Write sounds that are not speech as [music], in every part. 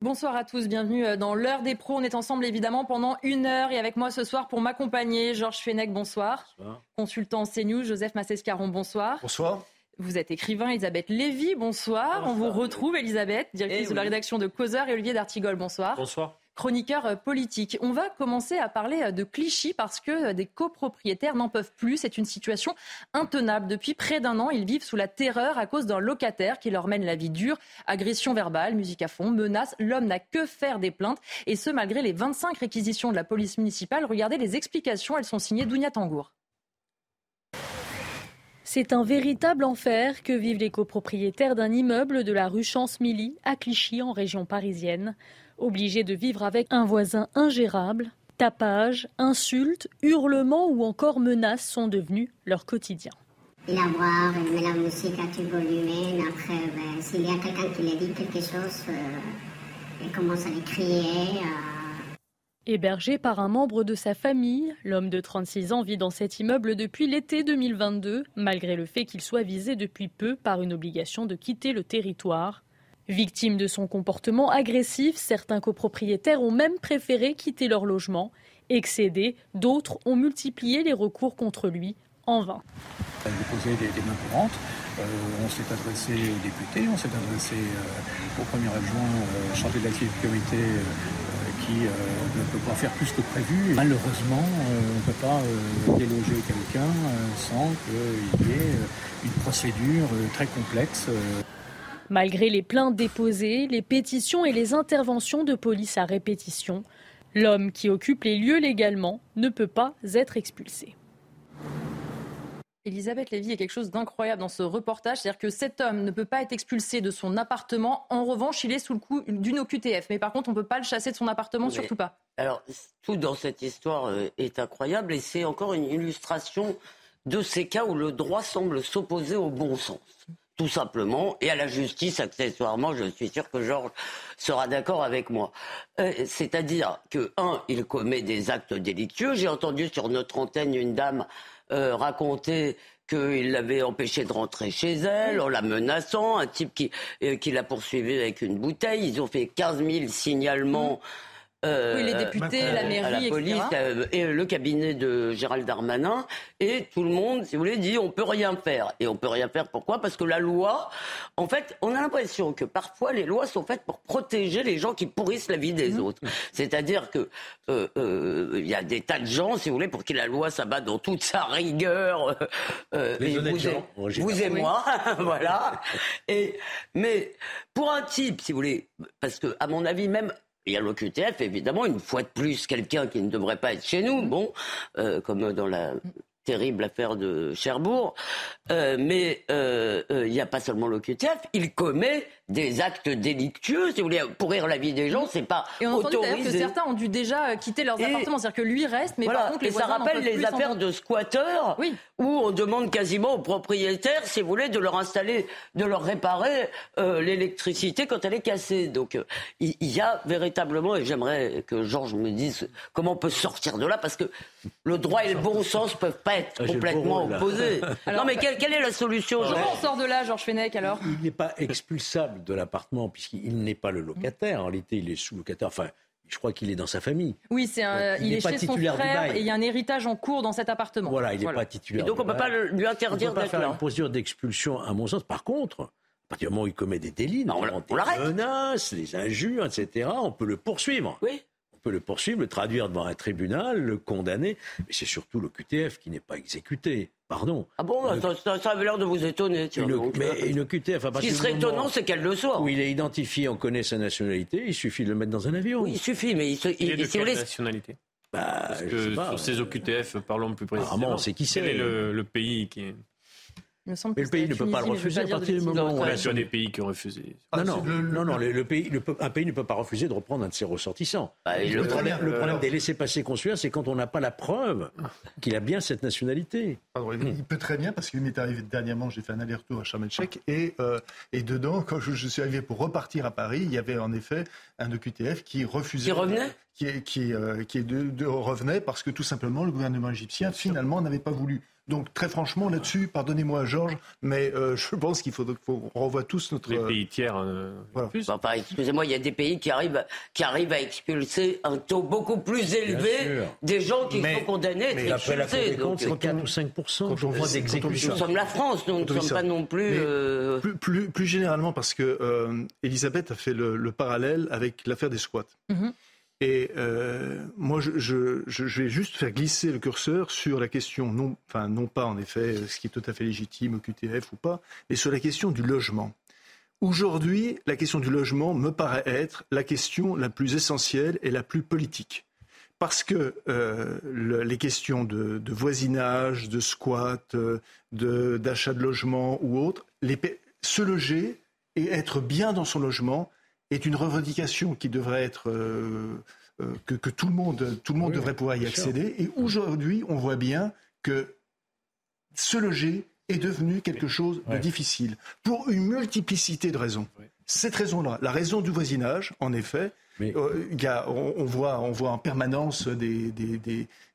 Bonsoir à tous, bienvenue euh, dans l'heure des pros. On est ensemble évidemment pendant une heure et avec moi ce soir pour m'accompagner, Georges Fenech, bonsoir. bonsoir. Consultant CNews, Joseph Massescaron, bonsoir. Bonsoir. Vous êtes écrivain, Elisabeth Lévy, bonsoir. On vous retrouve, Elisabeth, directrice eh de la rédaction de Causeur, et Olivier D'Artigol, bonsoir. Bonsoir chroniqueur euh, politique. On va commencer à parler euh, de Clichy parce que euh, des copropriétaires n'en peuvent plus. C'est une situation intenable. Depuis près d'un an, ils vivent sous la terreur à cause d'un locataire qui leur mène la vie dure. Agression verbale, musique à fond, menaces. L'homme n'a que faire des plaintes. Et ce, malgré les 25 réquisitions de la police municipale. Regardez les explications. Elles sont signées Dounia Tangour. C'est un véritable enfer que vivent les copropriétaires d'un immeuble de la rue Chance-Milly à Clichy en région parisienne obligés de vivre avec un voisin ingérable. Tapage, insultes, hurlements ou encore menaces sont devenus leur quotidien. Il a boire, il met la musique à volume. Après, ben, s'il y a quelqu'un qui lui dit quelque chose, euh, il commence à lui crier. Euh. Hébergé par un membre de sa famille, l'homme de 36 ans vit dans cet immeuble depuis l'été 2022, malgré le fait qu'il soit visé depuis peu par une obligation de quitter le territoire. Victimes de son comportement agressif, certains copropriétaires ont même préféré quitter leur logement. Excédés, d'autres ont multiplié les recours contre lui en vain. Il a déposé des, mains courantes. Euh, on s'est adressé aux députés, on s'est adressé euh, au premier adjoint euh, chargé de l'activité qui ne peut pas faire plus que prévu. Malheureusement, on ne peut pas déloger quelqu'un sans qu'il y ait une procédure très complexe. Malgré les plaintes déposées, les pétitions et les interventions de police à répétition, l'homme qui occupe les lieux légalement ne peut pas être expulsé. Elisabeth Lévy, il y a quelque chose d'incroyable dans ce reportage, c'est-à-dire que cet homme ne peut pas être expulsé de son appartement. En revanche, il est sous le coup d'une OQTF. Mais par contre, on ne peut pas le chasser de son appartement, surtout pas. Alors, tout dans cette histoire euh, est incroyable et c'est encore une illustration de ces cas où le droit semble s'opposer au bon sens tout simplement, et à la justice accessoirement. Je suis sûr que Georges sera d'accord avec moi. Euh, c'est-à-dire que, un, il commet des actes délictueux. J'ai entendu sur notre antenne une dame euh, raconter qu'il l'avait empêché de rentrer chez elle en la menaçant, un type qui, euh, qui l'a poursuivi avec une bouteille. Ils ont fait 15 000 signalements. Euh, oui, les députés, la mairie, la police euh, et le cabinet de Gérald Darmanin et tout le monde, si vous voulez, dit on peut rien faire. Et on peut rien faire pourquoi? Parce que la loi, en fait, on a l'impression que parfois les lois sont faites pour protéger les gens qui pourrissent la vie des mmh. autres. C'est-à-dire que euh, il y a des tas de gens, si vous voulez, pour qui la loi s'abat dans toute sa rigueur. les vous, gens, et, vous et moi, [laughs] voilà. Et mais pour un type, si vous voulez, parce que à mon avis même il y a l'OQTF, évidemment, une fois de plus, quelqu'un qui ne devrait pas être chez nous, bon, euh, comme dans la terrible affaire de Cherbourg. Euh, mais euh, il n'y a pas seulement l'OQTF, il commet des actes délictueux, si vous voulez, pourrir la vie des gens, c'est pas et on autorisé. que certains ont dû déjà quitter leurs appartements, c'est-à-dire que lui reste, mais par contre les et ça rappelle les affaires de squatteurs, oui. où on demande quasiment aux propriétaires, si vous voulez, de leur installer, de leur réparer euh, l'électricité quand elle est cassée. Donc euh, il y, a véritablement, et j'aimerais que Georges me dise comment on peut sortir de là, parce que le droit et le bon sens peuvent pas être ah, complètement opposés. [laughs] non mais quelle, quelle, est la solution Comment on sort de là, Georges Fenech alors? Il n'est pas expulsable de l'appartement, puisqu'il n'est pas le locataire. En réalité, il est sous-locataire. Enfin, je crois qu'il est dans sa famille. Oui, c'est il, est, chez son frère et il y a un héritage en cours dans cet appartement. Voilà, il n'est pas titulaire. Et donc on ne peut pas lui interdire d'être là. faire une procédure d'expulsion, à mon sens. Par contre, à partir du moment où il commet des délits, non, on, les menaces, les injures, etc., on peut le poursuivre. Oui. On peut le poursuivre, le traduire devant un tribunal, le condamner. Mais c'est surtout le QTF qui n'est pas exécuté. Pardon. Ah bon, ça, ça, avait l'air de vous étonner. Tiens, une, mais euh, une QTF, à Ce qui serait étonnant, c'est qu'elle le soit. Où il est identifié, on connaît sa nationalité, il suffit de le mettre dans un avion. Oui, il suffit, mais il, il, il est de quelle nationalité? Bah, Parce que sur ces OQTF, parlons plus précisément. Apparemment, c'est qui c'est. Quel est le, le pays qui est mais le pays ne peut pas le refuser à partir du moment où on a sur des pays qui ont refusé. Non, non, non, non le, pays, un pays ne peut pas refuser de reprendre un de ses ressortissants. Bah, le, problème, le, problème, des laissés-passer consulaires, c'est quand on n'a pas la preuve qu'il a bien cette nationalité. il peut très bien, parce qu'il m'est arrivé dernièrement, j'ai fait un aller-retour à Sharm et, euh, et dedans, quand je, suis arrivé pour repartir à Paris, il y avait en effet un EQTF qui refusait. Qui revenait qui, qui, euh, qui de, revenait parce que tout simplement le gouvernement égyptien finalement n'avait pas voulu Donc très franchement là-dessus, pardonnez-moi Georges, mais euh, [laughs] je pense qu'il faut qu'on renvoie tous notre... Les pays tiers. Euh, plus. excusez-moi, il y a des pays qui arrivent, qui arrivent à expulser un taux beaucoup plus élevé des gens qui sont condamnés mais Cour des comptes, c'est 4 ou 5 quand on voit d'exécution. Nous sommes la France, nous ne sommes pas non plus, euh... plus, plus... plus, généralement, parce que euh, Elisabeth a fait le, le parallèle avec l'affaire des squats. Mm-hmm. Et euh, moi, je, vais juste faire glisser le curseur sur la question, non, enfin, non pas en effet ce qui est tout à fait légitime QTF ou pas, mais sur la question du logement. Aujourd'hui, la question du logement me paraît être la question la plus essentielle et la plus politique. Parce que euh, le, les questions de, voisinage, de squat, euh, d'achat de, logement ou autre, se loger et être bien dans son logement, est une revendication qui devrait être euh, euh, que, tout le monde, tout le monde devrait pouvoir y accéder. Et aujourd'hui, on voit bien que se loger est devenu quelque chose de difficile pour une multiplicité de raisons. Cette raison-là, la raison du voisinage, en effet, euh, il y a, on, voit, on voit en permanence des, des,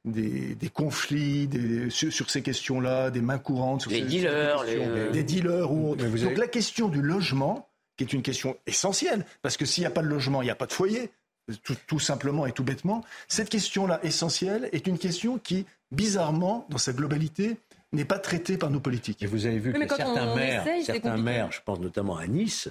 des, des conflits sur, sur, ces questions-là, des mains courantes, sur des dealers, des dealers ou Donc la question du logement qui est une question essentielle, parce que s'il n'y a pas de logement, il n'y a pas de foyer, tout, simplement et tout bêtement. Cette question-là essentielle est une question qui, bizarrement, dans sa globalité, n'est pas traitée par nos politiques. Et vous avez vu que certains maires, certains maires, je pense notamment à Nice,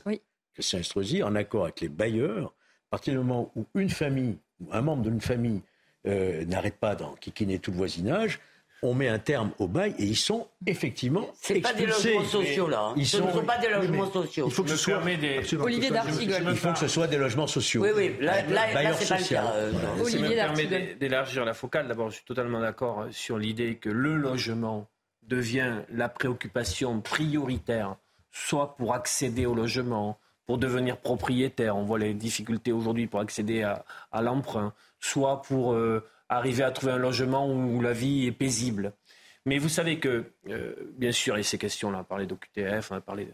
que c'est Estrosi, en accord avec les bailleurs, à partir du moment où une famille, ou un membre d'une famille euh, n'arrête pas d'enquiquiner tout le voisinage, on met un terme au bail et ils sont effectivement C'est pas des logements sociaux là. Hein. Ils Ce sont... ne sont pas des logements sociaux. Il faut que ce soit des... Olivier D'Artigol. Il faut que ce soit des logements sociaux. Oui, oui. Là, là, là c'est pas le cas. Euh, Olivier me permet d'élargir la focale. D'abord, je suis totalement d'accord sur l'idée que le logement devient la préoccupation prioritaire, soit pour accéder au logement, pour devenir propriétaire. On voit les difficultés aujourd'hui pour accéder à, à l'emprunt, soit pour euh, arriver à trouver un logement où la vie est paisible. Mais vous savez que, euh, bien sûr, il y a ces questions-là, on a parlé d'OQTF, on a parlé de...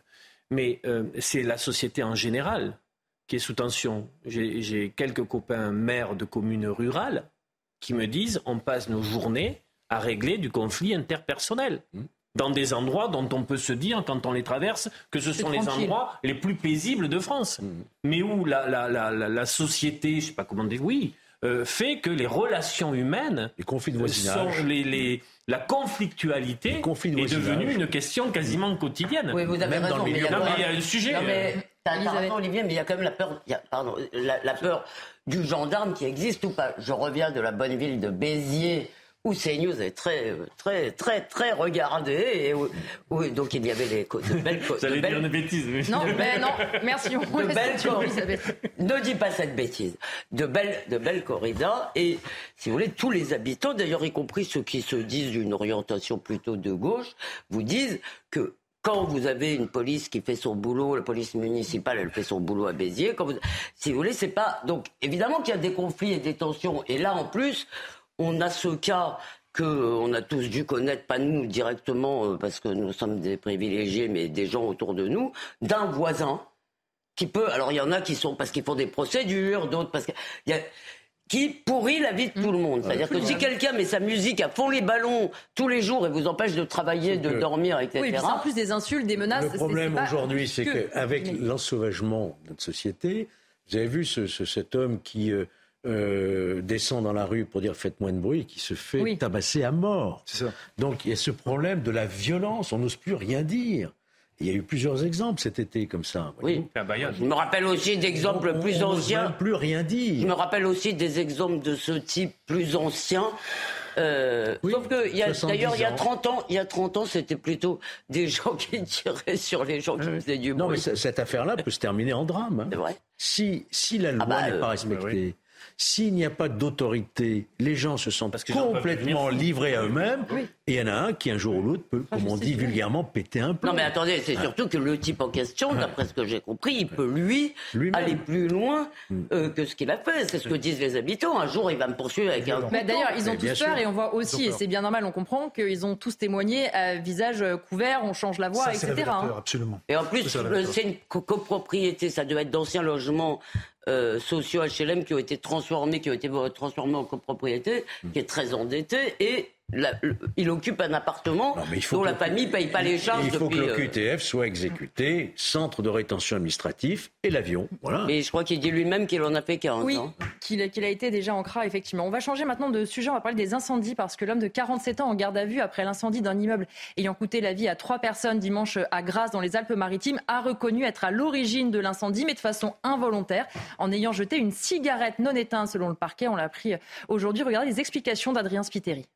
Mais euh, c'est la société en général qui est sous tension. J'ai quelques copains maires de communes rurales qui me disent on passe nos journées à régler du conflit interpersonnel. Mmh. Dans des endroits dont on peut se dire, quand on les traverse, que ce sont les endroits les plus paisibles de France. Mmh. Mais où la, la, la, la, société, je ne sais pas comment dire, oui, euh, fait que les relations humaines, les conflits de voisinage, sont les, les, la conflictualité est devenue une question quasiment quotidienne. Oui, vous avez même raison. Non, mais il y a un sujet. Non, mais, euh, raison, Olivier, mais il y a quand même la peur, il y a, pardon, la, la, peur du gendarme qui existe ou pas. Je reviens de la bonne ville de Béziers où CNews est très, très, très, très regardé. Et où, donc il y avait des de belles Vous [laughs] allez dire une bêtise. Non, mais non, merci. On [laughs] de belles ne dis pas cette bêtise. De belles, de belles corridas. Et si vous voulez, tous les habitants, d'ailleurs y compris ceux qui se disent d'une orientation plutôt de gauche, vous disent que quand vous avez une police qui fait son boulot, la police municipale, elle fait son boulot à Béziers. Quand vous, si vous voulez, c'est pas. Donc, évidemment qu'il y a des conflits et des tensions. Et là, en plus, on a ce cas que euh, on a tous dû connaître, pas nous directement, euh, parce que nous sommes des privilégiés, mais des gens autour de nous, d'un voisin qui peut. Alors il y en a qui sont parce qu'ils font des procédures, d'autres parce que y a, qui pourrit la vie de tout le monde. C'est-à-dire que si quelqu'un met sa musique à fond les ballons tous les jours et vous empêche de travailler, de dormir, etc. Oui, c'est en plus des insultes, des menaces. Le problème aujourd'hui, c'est qu'avec l'ensauvagement de notre société, vous avez vu ce, cet homme qui euh, euh, descend dans la rue pour dire faites moins de bruit, qui se fait tabasser à mort. Donc il y a ce problème de la violence, on n'ose plus rien dire. Il y a eu plusieurs exemples cet été comme ça. Oui. Je me rappelle aussi d'exemples plus anciens. plus rien dire. Je me rappelle aussi des exemples de ce type plus anciens. Euh, sauf que d'ailleurs il y a 30 ans, il y a 30 ans, c'était plutôt des [laughs] gens qui tiraient sur les gens qui faisaient du bruit. Non, mais cette affaire-là peut se terminer en drame. Hein. C'est vrai. Si, si la loi ah bah, n'est pas euh, respectée, s'il n'y a pas d'autorité, les gens se sentent complètement livrés à eux-mêmes. Et il y en a un qui, un jour ou l'autre, peut, comme on dit vulgairement, péter un plomb. Non, mais attendez, c'est surtout que le type en question, d'après ce que j'ai compris, il peut, lui, aller plus loin mm. euh, que ce qu'il a fait. C'est ce que disent les habitants. Un jour, il va me poursuivre avec un. Mais d'ailleurs, ils ont tous peur et on voit aussi, et c'est bien normal, on comprend qu'ils ont tous témoigné à visage couvert, on change la voix, etc. Hein. absolument. Et en plus, c'est une copropriété, ça doit être d'anciens logements euh, sociaux HLM qui ont été transformés, qui ont été transformés en copropriété, hmm. qui est très endetté et il occupe un appartement dont la famille ne paye pas les charges. Il faut que l'OQTF euh, soit exécuté, centre de rétention administratif et l'avion. Voilà. Mais je crois qu'il dit lui-même qu'il en a fait 40 oui, qu'il a été déjà en CRA, effectivement. On va changer maintenant de sujet, on va parler des incendies, parce que l'homme de 47 ans en garde à vue après l'incendie d'un immeuble ayant coûté la vie à trois personnes dimanche à Grasse dans les Alpes-Maritimes a reconnu être à l'origine de l'incendie, mais de façon involontaire, en ayant jeté une cigarette non éteinte selon le parquet. On l'a appris aujourd'hui. Regardez les explications d'Adrien Spiteri.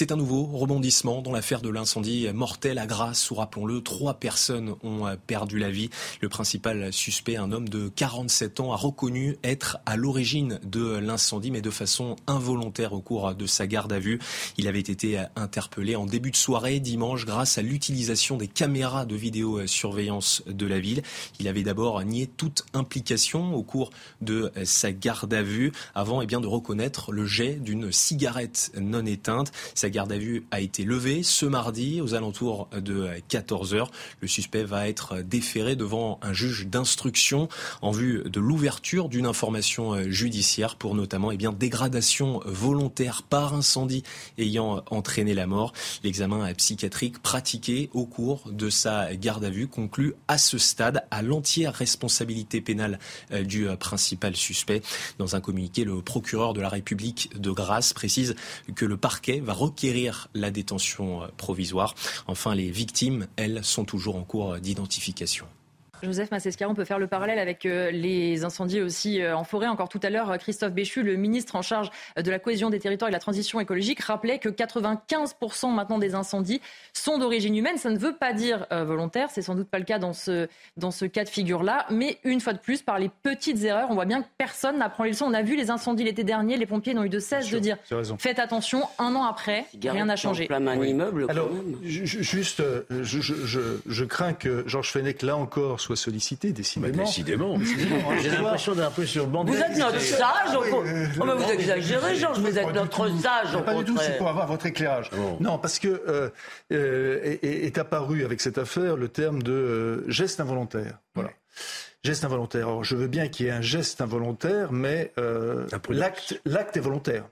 C'est un nouveau rebondissement dans l'affaire de l'incendie mortel à Grasse où, rappelons-le, trois personnes ont perdu la vie. Le principal suspect, un homme de 47 ans, a reconnu être à l'origine de l'incendie, mais de façon involontaire au cours de sa garde à vue. Il avait été interpellé en début de soirée dimanche grâce à l'utilisation des caméras de vidéosurveillance de la ville. Il avait d'abord nié toute implication au cours de sa garde à vue avant eh bien, de reconnaître le jet d'une cigarette non éteinte. Sa garde à vue a été levée ce mardi aux alentours de 14 heures. Le suspect va être déféré devant un juge d'instruction en vue de l'ouverture d'une information judiciaire pour notamment eh bien, dégradation volontaire par incendie ayant entraîné la mort. L'examen psychiatrique pratiqué au cours de sa garde à vue conclut à ce stade à l'entière responsabilité pénale euh, du principal suspect. Dans un communiqué, le procureur de la République de Grasse précise que le parquet va requérir la détention euh, provisoire. Enfin, les victimes, elles, sont toujours en cours d'identification. Joseph Massescaron, on peut faire le parallèle avec euh, les incendies aussi euh, en forêt. Encore tout à l'heure, Christophe Béchu, le ministre en charge de la cohésion des territoires et de la transition écologique, rappelait que 95% maintenant des incendies sont d'origine humaine. Ça ne veut pas dire euh, volontaire, c'est sans doute pas le cas dans ce, dans ce cas de figure-là, mais une fois de plus, par les petites erreurs, on voit bien que personne n'apprend les leçons. On a vu les incendies l'été dernier, les pompiers n'ont eu de cesse de dire faites attention, un an après, rien n'a changé. Un immeuble, Alors, juste, je, je, je, crains que Georges Fenech, là encore, soit sollicité, décidément. Bah, décidément. J'ai l'impression d'être un peu sur le banc Vous êtes notre sage oh, Vous exagérez, Georges, vous êtes notre sage. Pas du tout, c'est pour avoir votre éclairage. Non, parce que euh, euh, est, apparu avec cette affaire le terme de euh, geste involontaire. Voilà. Geste involontaire. Alors, je veux bien qu'il y ait un geste involontaire, mais l'acte est volontaire.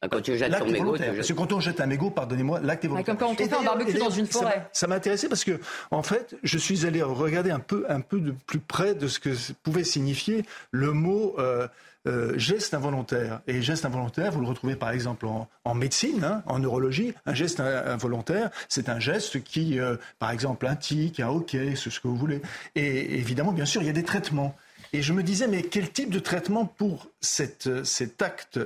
Ah, quand tu jettes ton mégot, Parce que quand on jette un mégot, pardonnez-moi, l'acte est volontaire. comme quand on fait un barbecue dans une forêt. Ça m'a intéressé parce que, en fait, je suis allé regarder un peu, un peu de plus près de ce que pouvait signifier le mot euh, euh, geste involontaire. Et geste involontaire, vous le retrouvez par exemple en, médecine, hein, en neurologie. Un geste involontaire, c'est un geste qui, euh, par exemple, un tic, un hockey, ce que vous voulez. Et évidemment, bien sûr, il y a des traitements. Et je me disais, mais quel type de traitement pour cet, acte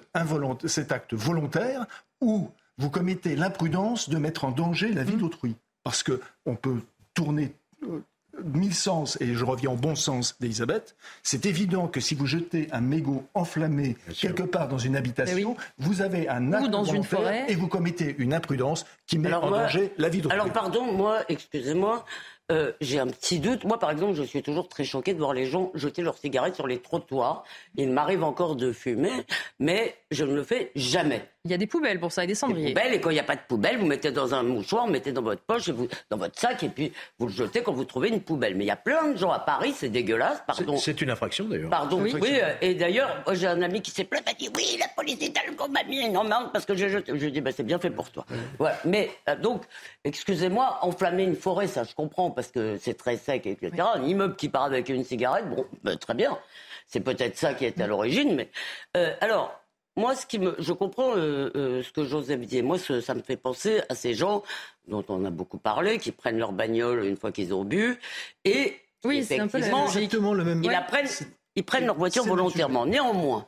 cet acte volontaire où vous commettez l'imprudence de mettre en danger la vie mmh. d'autrui? Parce qu'on peut tourner euh, mille sens, et je reviens au bon sens d'Elisabeth, c'est évident que si vous jetez un mégot enflammé quelque part dans une habitation, eh vous avez un acte dans une forêt. et vous commettez une imprudence qui met en danger la vie d'autrui. Alors pardon, moi, excusez-moi, euh, j'ai un petit doute. Moi, par exemple, je suis toujours très choquée de voir les gens jeter leurs cigarettes sur les trottoirs. Il m'arrive encore de fumer, mais je ne le fais jamais. Il y a des poubelles pour ça et des cendriers. Des poubelles, et quand il n'y a pas de poubelle, vous mettez dans un mouchoir, vous mettez dans votre poche, et vous, dans votre sac, et puis vous le jetez quand vous trouvez une poubelle. Mais il y a plein de gens à Paris, c'est dégueulasse, pardon. C'est une infraction d'ailleurs. Pardon, oui. Euh, et d'ailleurs, j'ai un ami qui s'est plaint, m'a dit oui, la police est m'a mis une amende parce que j'ai jeté. Je lui ai dit, bah, c'est bien fait pour toi. Voilà. Mais euh, donc, excusez-moi, enflammer une forêt, ça je comprends, parce que c'est très sec, etc. Un immeuble qui part avec une cigarette, bon, bah, très bien. C'est peut-être ça qui est à l'origine, mais euh, alors moi, ce qui me, je comprends euh, euh, ce que Joseph dit. Moi, ça me fait penser à ces gens dont on a beaucoup parlé, qui prennent leur bagnole une fois qu'ils ont bu, et oui, c'est exactement le même. Ils, prennent, ils prennent leur voiture volontairement. Néanmoins,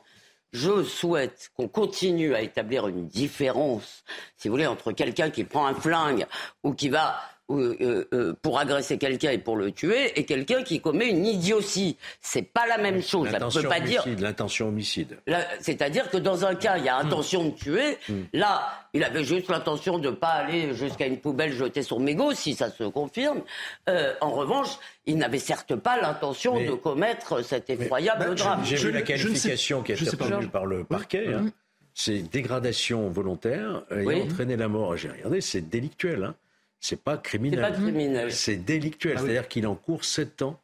je souhaite qu'on continue à établir une différence, si vous voulez, entre quelqu'un qui prend un flingue ou qui va pour agresser quelqu'un et pour le tuer, et quelqu'un qui commet une idiotie. C'est pas la même chose. Ça peut pas dire l'intention homicide. C'est-à-dire que dans un cas, il y a intention de tuer. Hmm. Là, il avait juste l'intention de pas aller jusqu'à une poubelle jeter son mégot, si ça se confirme. Euh, en revanche, il n'avait certes pas l'intention de commettre cet effroyable drame. J'ai vu la qualification qui a été retenue par le parquet. Hein. C'est dégradation volontaire et entraîner la mort. J'ai regardé, c'est délictuel. Hein c'est pas criminel. C'est pas criminel. C'est délictuel. Ah C'est-à-dire qu'il en court 7 ans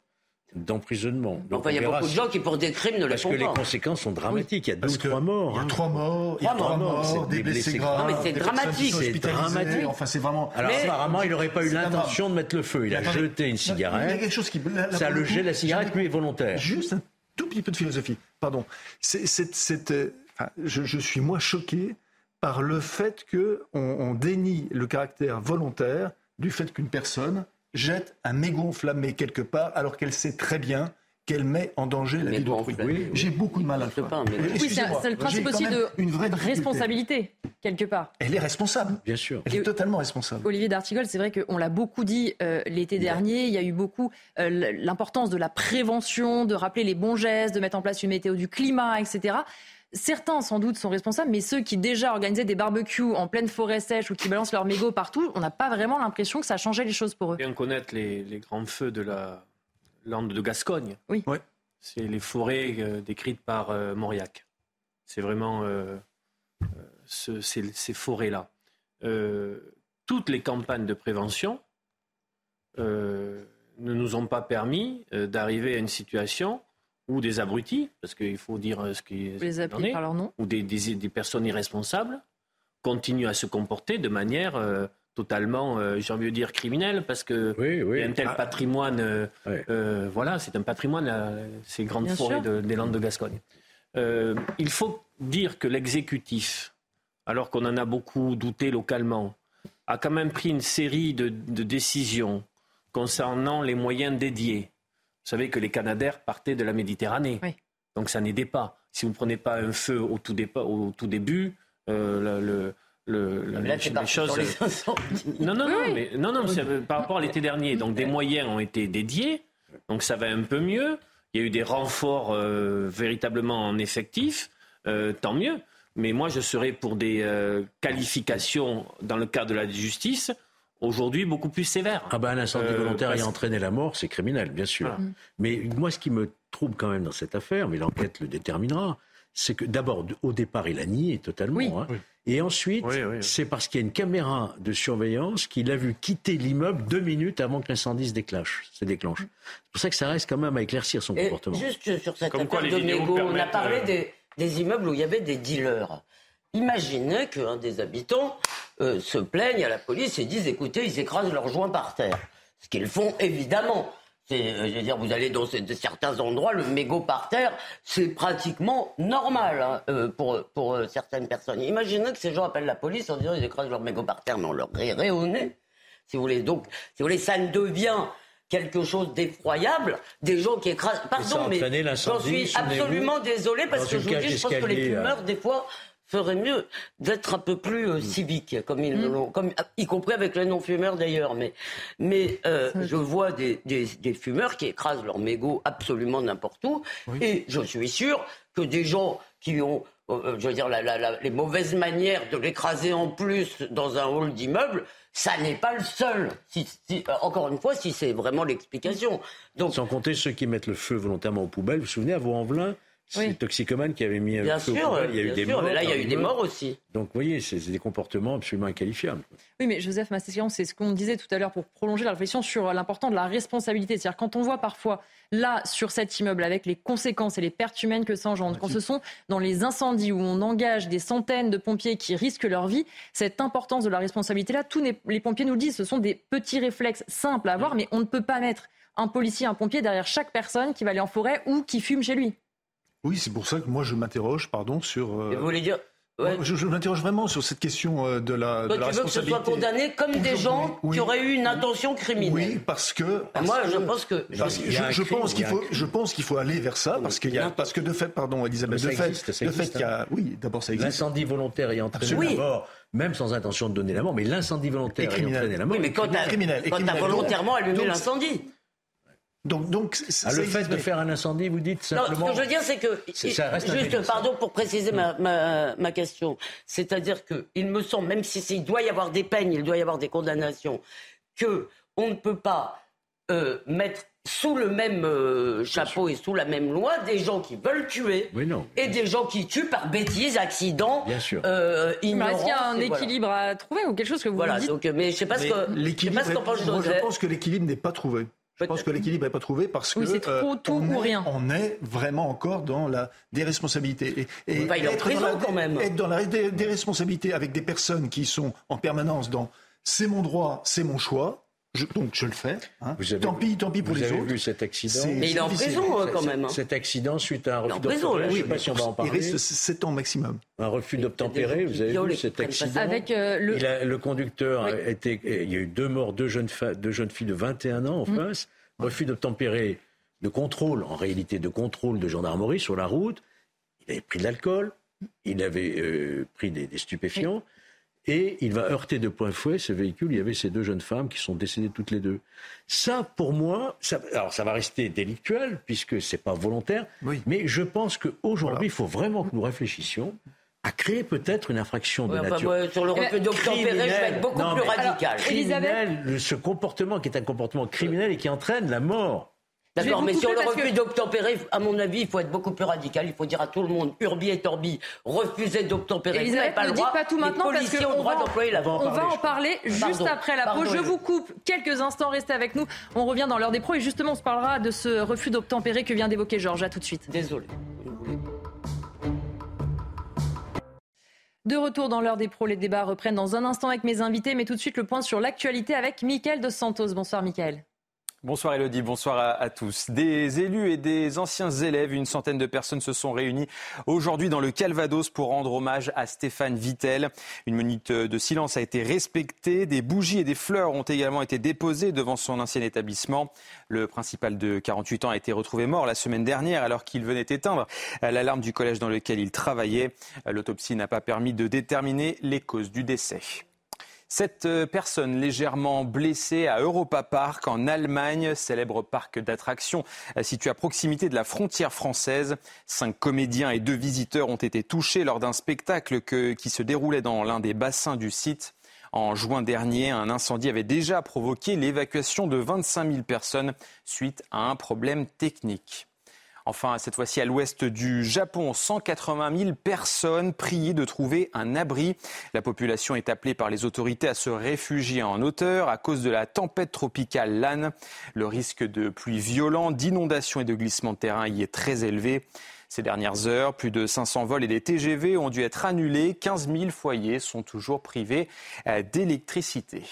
d'emprisonnement. Enfin, il y a beaucoup de gens qui, pour des crimes, ne le font pas. Parce que les conséquences sont dramatiques. Il y a deux ou trois morts. Il y a hein. trois morts, il y a trois morts, des blessés graves. Non, mais c'est dramatique. C'est dramatique. Enfin, c'est vraiment. Alors, apparemment, il n'aurait pas eu l'intention de mettre le feu. Il a jeté une cigarette. Il y a quelque chose qui. Ça le jet, la cigarette, lui, est volontaire. Juste un tout petit peu de philosophie. Pardon. C'est, euh, je, je suis, moi, choqué par le fait qu'on on dénie le caractère volontaire du fait qu'une personne jette un mégot enflammé quelque part alors qu'elle sait très bien qu'elle met en danger la vie d'autrui. Oui, J'ai beaucoup de mal à le faire. Oui, c'est le principe aussi de une vraie responsabilité, quelque part. Elle est responsable. Bien sûr. Elle est totalement responsable. Olivier D'Artigol, c'est vrai qu'on l'a beaucoup dit euh, l'été dernier. Il y a eu beaucoup euh, l'importance de la prévention, de rappeler les bons gestes, de mettre en place une météo du climat, etc. Certains, sans doute, sont responsables, mais ceux qui déjà organisaient des barbecues en pleine forêt sèche ou qui balancent leurs mégots partout, on n'a pas vraiment l'impression que ça changeait les choses pour eux. Bien connaître les, grands feux de la lande de Gascogne. Oui. C'est les forêts euh, décrites par euh, Mauriac. C'est vraiment euh, ces forêts-là. toutes les campagnes de prévention ne nous ont pas permis d'arriver à une situation ou des abrutis, parce qu'il faut dire euh, ce qui les par leur nom. ou des, des, personnes irresponsables, continuent à se comporter de manière euh, totalement, euh, j'ai envie de dire, criminelle, parce que y a un tel ah. patrimoine, voilà, c'est un patrimoine, ces grandes forêts des Landes de Gascogne. il faut dire que l'exécutif, alors qu'on en a beaucoup douté localement, a quand même pris une série de, de décisions concernant les moyens dédiés vous savez que les Canadaires partaient de la Méditerranée. Donc ça n'aidait pas. Si vous ne prenez pas un feu au tout, au tout début, euh, le, la, les choses. non, non, non, mais, non, non, par rapport à l'été dernier. Donc des moyens ont été dédiés. Donc ça va un peu mieux. Il y a eu des renforts euh, véritablement en effectif. Euh, tant mieux. Mais moi, je serais pour des qualifications dans le cadre de la justice aujourd'hui beaucoup plus sévère. Ah ben un incendie euh, volontaire ayant entraîné la mort, c'est criminel, bien sûr. Mais moi, ce qui me trouble quand même dans cette affaire, mais l'enquête le déterminera, c'est que d'abord, au départ, il a nié totalement. Hein. Et ensuite, c'est parce qu'il y a une caméra de surveillance qu'il a vu quitter l'immeuble deux minutes avant que l'incendie se déclenche. Se déclenche. C'est pour ça que ça reste quand même à éclaircir son comportement. Juste sur cette affaire de on a parlé euh, des, des immeubles où il y avait des dealers. Imaginez qu'un des habitants euh, se plaignent à la police et disent écoutez, ils écrasent leurs joints par terre. Ce qu'ils font évidemment. C'est, euh, je veux dire, vous allez dans certains endroits, le mégot par terre, c'est pratiquement normal hein, euh, pour, pour certaines personnes. Imaginez que ces gens appellent la police en disant ils écrasent leur mégot par terre, mais on leur rirait au nez. Si vous voulez, donc, si vous voulez, ça ne devient quelque chose d'effroyable, des gens qui écrasent. Pardon, mais j'en suis absolument désolé parce que je vous dis, je pense que les fumeurs, des fois, ferait mieux d'être un peu plus euh, mm. civique, comme ils mm. comme, y compris avec les non-fumeurs d'ailleurs. Mais, mais euh, je vois des, des, des, fumeurs qui écrasent leur mégot absolument n'importe où. Et je suis sûr que des gens qui ont, euh, je veux dire, la, la, les mauvaises manières de l'écraser en plus dans un hall d'immeuble, ça n'est pas le seul. Si, encore une fois, si c'est vraiment l'explication. Donc, Sans compter ceux qui mettent le feu volontairement aux poubelles. Vous vous souvenez, à Vaux-en-Velin c'est oui. toxicomane qui avait mis bien sûr, il y a eu des morts. Mais là, il y a eu des morts aussi. Donc, vous voyez, c'est des comportements absolument inqualifiables. Oui, mais Joseph Massession, c'est ce qu'on disait tout à l'heure pour prolonger la réflexion sur l'important de la responsabilité. C'est-à-dire, quand on voit parfois, là, sur cet immeuble, avec les conséquences et les pertes humaines que ça engendre, quand ce sont dans les incendies où on engage des centaines de pompiers qui risquent leur vie, cette importance de la responsabilité-là, tous les pompiers nous le disent, ce sont des petits réflexes simples à avoir, mais on ne peut pas mettre un policier, un pompier derrière chaque personne qui va aller en forêt ou qui fume chez lui. Oui, c'est pour ça que moi je m'interroge, pardon, sur. Euh, vous voulez dire Je, m'interroge vraiment sur cette question euh, de la, de la tu veux que ce soit condamné comme des gens qui auraient eu une intention criminelle Oui, parce que. moi, je pense que. je, pense qu'il faut, je pense qu'il faut aller vers ça, parce qu'il y a, parce que de fait, pardon, Elisabeth, de fait, existe, fait qu'il y a, hein. oui, d'abord ça existe. L'incendie volontaire ayant entraîné la mort, même sans intention de donner la mort, mais l'incendie volontaire ayant entraîné la mort. Oui, mais quand t'as volontairement allumé l'incendie. Donc, donc ah, le fait de faire un incendie, vous dites simplement. Non, ce que je veux dire, c'est que juste, pardon pour préciser ma, ma, question, c'est-à-dire que il me semble, même si il doit y avoir des peines, il doit y avoir des condamnations, que on ne peut pas euh, mettre sous le même euh, chapeau et sous la même loi des gens qui veulent tuer et des gens qui tuent par bêtise, accident, Bien sûr. Euh, ignorance. Est-ce qu'il y a un équilibre à trouver ou quelque chose que vous voilà, dites Donc, mais je sais pas ce que. Je pense que l'équilibre n'est pas trouvé. Je pense que l'équilibre n'est pas trouvé parce que c'est trop tout on, ou est, rien. on est vraiment encore dans la déresponsabilité. Et, et être, dans la, quand même. être dans la déresponsabilité avec des personnes qui sont en permanence dans c'est mon droit, c'est mon choix. Je, donc je le fais. Hein. Vous avez, tant pis, tant pis pour vous les avez autres. vu cet accident Mais il est en prison euh, quand même. Hein. Cet accident suite à un refus d'obtempérer. Je ne sais pas si on va en parler. Il reste 7 ans maximum. Un refus d'obtempérer. Vous avez vu cet accident Avec euh, le... Il a, le conducteur oui. a été. Il y a eu deux morts, deux jeunes, deux jeunes filles de 21 ans en mmh. face. Refus d'obtempérer de contrôle, en réalité de contrôle de gendarmerie sur la route. Il avait pris de l'alcool. Il avait euh, pris des, des stupéfiants. Oui. Et il va heurter de plein fouet ce véhicule. Il y avait ces deux jeunes femmes qui sont décédées toutes les deux. Ça, pour moi, ça, alors ça va rester délictuel puisque c'est pas volontaire. Oui. Mais je pense qu'aujourd'hui, voilà. il faut vraiment que nous réfléchissions à créer peut-être une infraction de ouais, nature. Enfin, moi, sur le refus d'obtempérer, je vais être beaucoup non, plus radical. criminel, ce comportement qui est un comportement criminel et qui entraîne la mort. D'accord, mais sur le refus que... d'obtempérer, à mon avis, il faut être beaucoup plus radical. Il faut dire à tout le monde, urbi et torbi, refusez d'obtempérer. Elisabeth, pas ne le droit. pas tout maintenant Les parce policiers ont le droit d'employer la On va en parler juste Pardon. après la pause. Je vous coupe quelques instants, restez avec nous. On revient dans l'heure des pros et justement, on se parlera de ce refus d'obtempérer que vient d'évoquer Georges. À tout de suite. Désolé. De retour dans l'heure des pros, les débats reprennent dans un instant avec mes invités, mais tout de suite le point sur l'actualité avec Mickaël Dos Santos. Bonsoir Mickaël. Bonsoir Elodie, bonsoir à, tous. Des élus et des anciens élèves, une centaine de personnes se sont réunies aujourd'hui dans le Calvados pour rendre hommage à Stéphane Vittel. Une minute de silence a été respectée, des bougies et des fleurs ont également été déposées devant son ancien établissement. Le principal de 48 ans a été retrouvé mort la semaine dernière alors qu'il venait éteindre l'alarme du collège dans lequel il travaillait. L'autopsie n'a pas permis de déterminer les causes du décès. Cette personne légèrement blessée à Europa Park en Allemagne, célèbre parc d'attractions situé à proximité de la frontière française. Cinq comédiens et deux visiteurs ont été touchés lors d'un spectacle qui se déroulait dans l'un des bassins du site. En juin dernier, un incendie avait déjà provoqué l'évacuation de 25 000 personnes suite à un problème technique. Enfin, cette fois-ci à l'ouest du Japon, 180 000 personnes priées de trouver un abri. La population est appelée par les autorités à se réfugier en hauteur à cause de la tempête tropicale Lan. Le risque de pluies violentes, d'inondations et de glissements de terrain y est très élevé. Ces dernières heures, plus de 500 vols et des TGV ont dû être annulés. 15 000 foyers sont toujours privés d'électricité.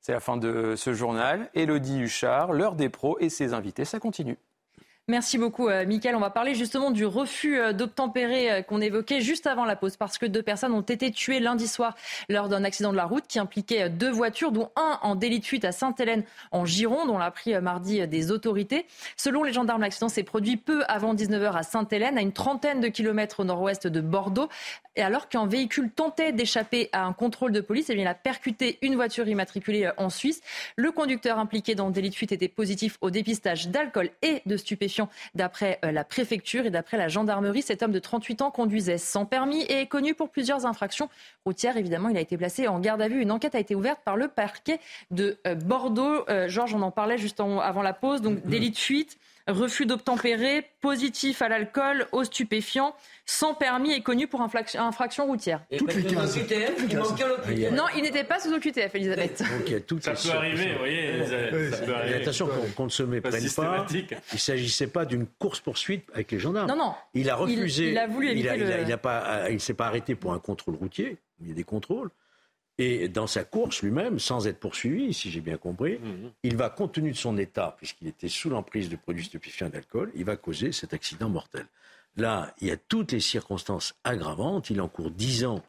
C'est la fin de ce journal. Élodie Huchard, l'heure des pros et ses invités, ça continue. Merci beaucoup, euh, Mickaël. On va parler justement du refus euh, d'obtempérer euh, qu'on évoquait juste avant la pause, parce que deux personnes ont été tuées lundi soir lors d'un accident de la route qui impliquait deux voitures, dont un en délit de fuite à Sainte-Hélène, en Gironde. On l'a appris mardi des autorités. Selon les gendarmes, l'accident s'est produit peu avant 19h à Sainte-Hélène, à une trentaine de kilomètres au nord-ouest de Bordeaux. Et alors qu'un véhicule tentait d'échapper à un contrôle de police, eh bien, il a percuté une voiture immatriculée en Suisse. Le conducteur impliqué dans le délit de fuite était positif au dépistage d'alcool et de stupéfiants d'après la préfecture et d'après la gendarmerie. Cet homme de 38 ans conduisait sans permis et est connu pour plusieurs infractions routières. Évidemment, il a été placé en garde à vue. Une enquête a été ouverte par le parquet de Bordeaux. Euh, Georges, on en parlait juste en, avant la pause. Donc, délit de fuite refus d'obtempérer, positif à l'alcool, aux stupéfiants, sans permis et connu pour infraction routière. Et Toutes les cases. Il non, il n'était pas sous OQTF, Elisabeth. Donc, ça les peut arriver, vous voyez. Oui, ça peut arriver. Attention qu'on ne se méprenne pas. Il ne s'agissait pas d'une course-poursuite avec les gendarmes. Non, non. Il a refusé. Il, il a voulu éviter il a, le... Il, a, pas, il s'est pas arrêté pour un contrôle routier. Il y a des contrôles. Et dans sa course lui-même, sans être poursuivi, si j'ai bien compris, mmh. il va, compte tenu de son état, puisqu'il était sous l'emprise de produits stupéfiants et d'alcool, il va causer cet accident mortel. Là, il y a toutes les circonstances aggravantes. Il encourt 10 ans